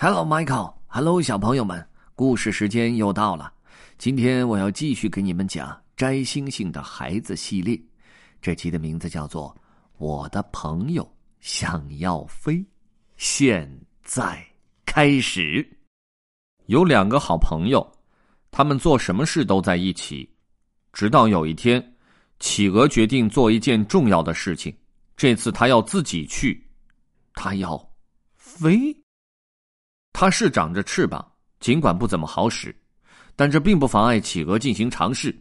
Hello, Michael. Hello，小朋友们，故事时间又到了。今天我要继续给你们讲《摘星星的孩子》系列。这集的名字叫做《我的朋友想要飞》。现在开始。有两个好朋友，他们做什么事都在一起。直到有一天，企鹅决定做一件重要的事情。这次他要自己去，他要飞。它是长着翅膀，尽管不怎么好使，但这并不妨碍企鹅进行尝试。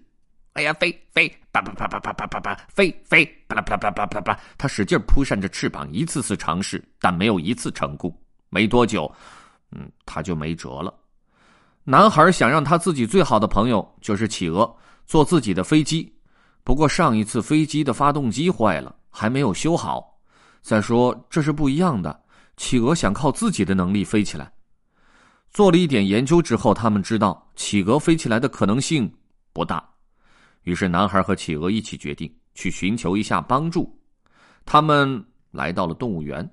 哎呀，飞飞，叭叭叭叭叭叭叭叭，飞飞，啪啦叭叭叭叭叭。它使劲扑扇着翅膀，一次次尝试，但没有一次成功。没多久，嗯，他就没辙了。男孩想让他自己最好的朋友就是企鹅坐自己的飞机，不过上一次飞机的发动机坏了，还没有修好。再说这是不一样的，企鹅想靠自己的能力飞起来。做了一点研究之后，他们知道企鹅飞起来的可能性不大。于是，男孩和企鹅一起决定去寻求一下帮助。他们来到了动物园，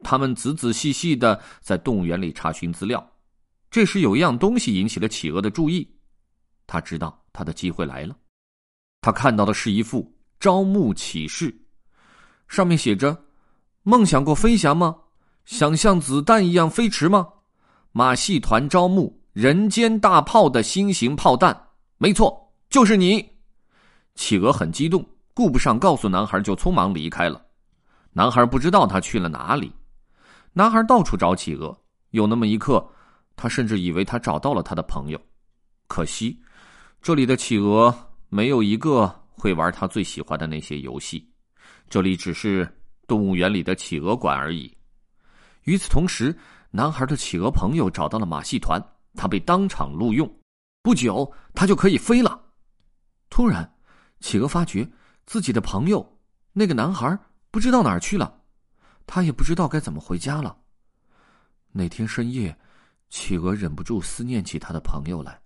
他们仔仔细细的在动物园里查询资料。这时，有一样东西引起了企鹅的注意。他知道他的机会来了。他看到的是一副招募启事，上面写着：“梦想过飞翔吗？想像子弹一样飞驰吗？”马戏团招募人间大炮的新型炮弹，没错，就是你。企鹅很激动，顾不上告诉男孩，就匆忙离开了。男孩不知道他去了哪里。男孩到处找企鹅，有那么一刻，他甚至以为他找到了他的朋友。可惜，这里的企鹅没有一个会玩他最喜欢的那些游戏。这里只是动物园里的企鹅馆而已。与此同时。男孩的企鹅朋友找到了马戏团，他被当场录用，不久他就可以飞了。突然，企鹅发觉自己的朋友那个男孩不知道哪儿去了，他也不知道该怎么回家了。那天深夜，企鹅忍不住思念起他的朋友来，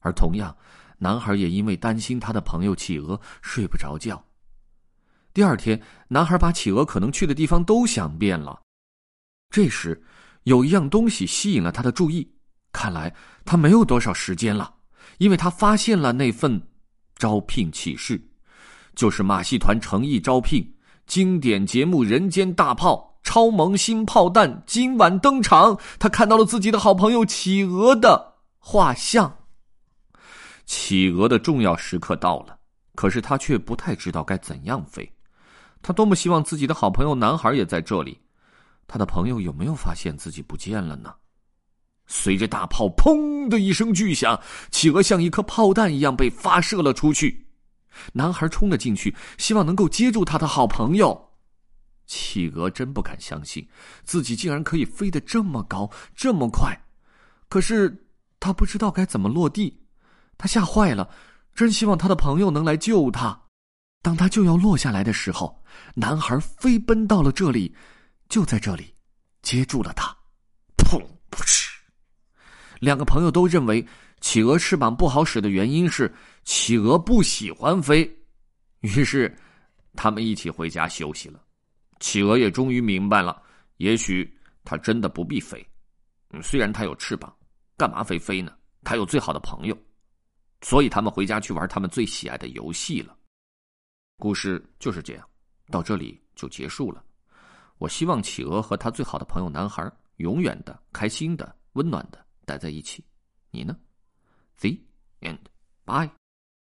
而同样，男孩也因为担心他的朋友企鹅睡不着觉。第二天，男孩把企鹅可能去的地方都想遍了，这时。有一样东西吸引了他的注意，看来他没有多少时间了，因为他发现了那份招聘启事，就是马戏团诚意招聘经典节目《人间大炮》超萌新炮弹今晚登场。他看到了自己的好朋友企鹅的画像。企鹅的重要时刻到了，可是他却不太知道该怎样飞。他多么希望自己的好朋友男孩也在这里。他的朋友有没有发现自己不见了呢？随着大炮“砰”的一声巨响，企鹅像一颗炮弹一样被发射了出去。男孩冲了进去，希望能够接住他的好朋友。企鹅真不敢相信，自己竟然可以飞得这么高、这么快。可是他不知道该怎么落地，他吓坏了，真希望他的朋友能来救他。当他就要落下来的时候，男孩飞奔到了这里。就在这里，接住了他，砰！噗嗤！两个朋友都认为企鹅翅膀不好使的原因是企鹅不喜欢飞，于是他们一起回家休息了。企鹅也终于明白了，也许它真的不必飞。虽然它有翅膀，干嘛非飞呢？它有最好的朋友，所以他们回家去玩他们最喜爱的游戏了。故事就是这样，到这里就结束了。我希望企鹅和他最好的朋友男孩永远的、开心的、温暖的待在一起。你呢？The end. Bye.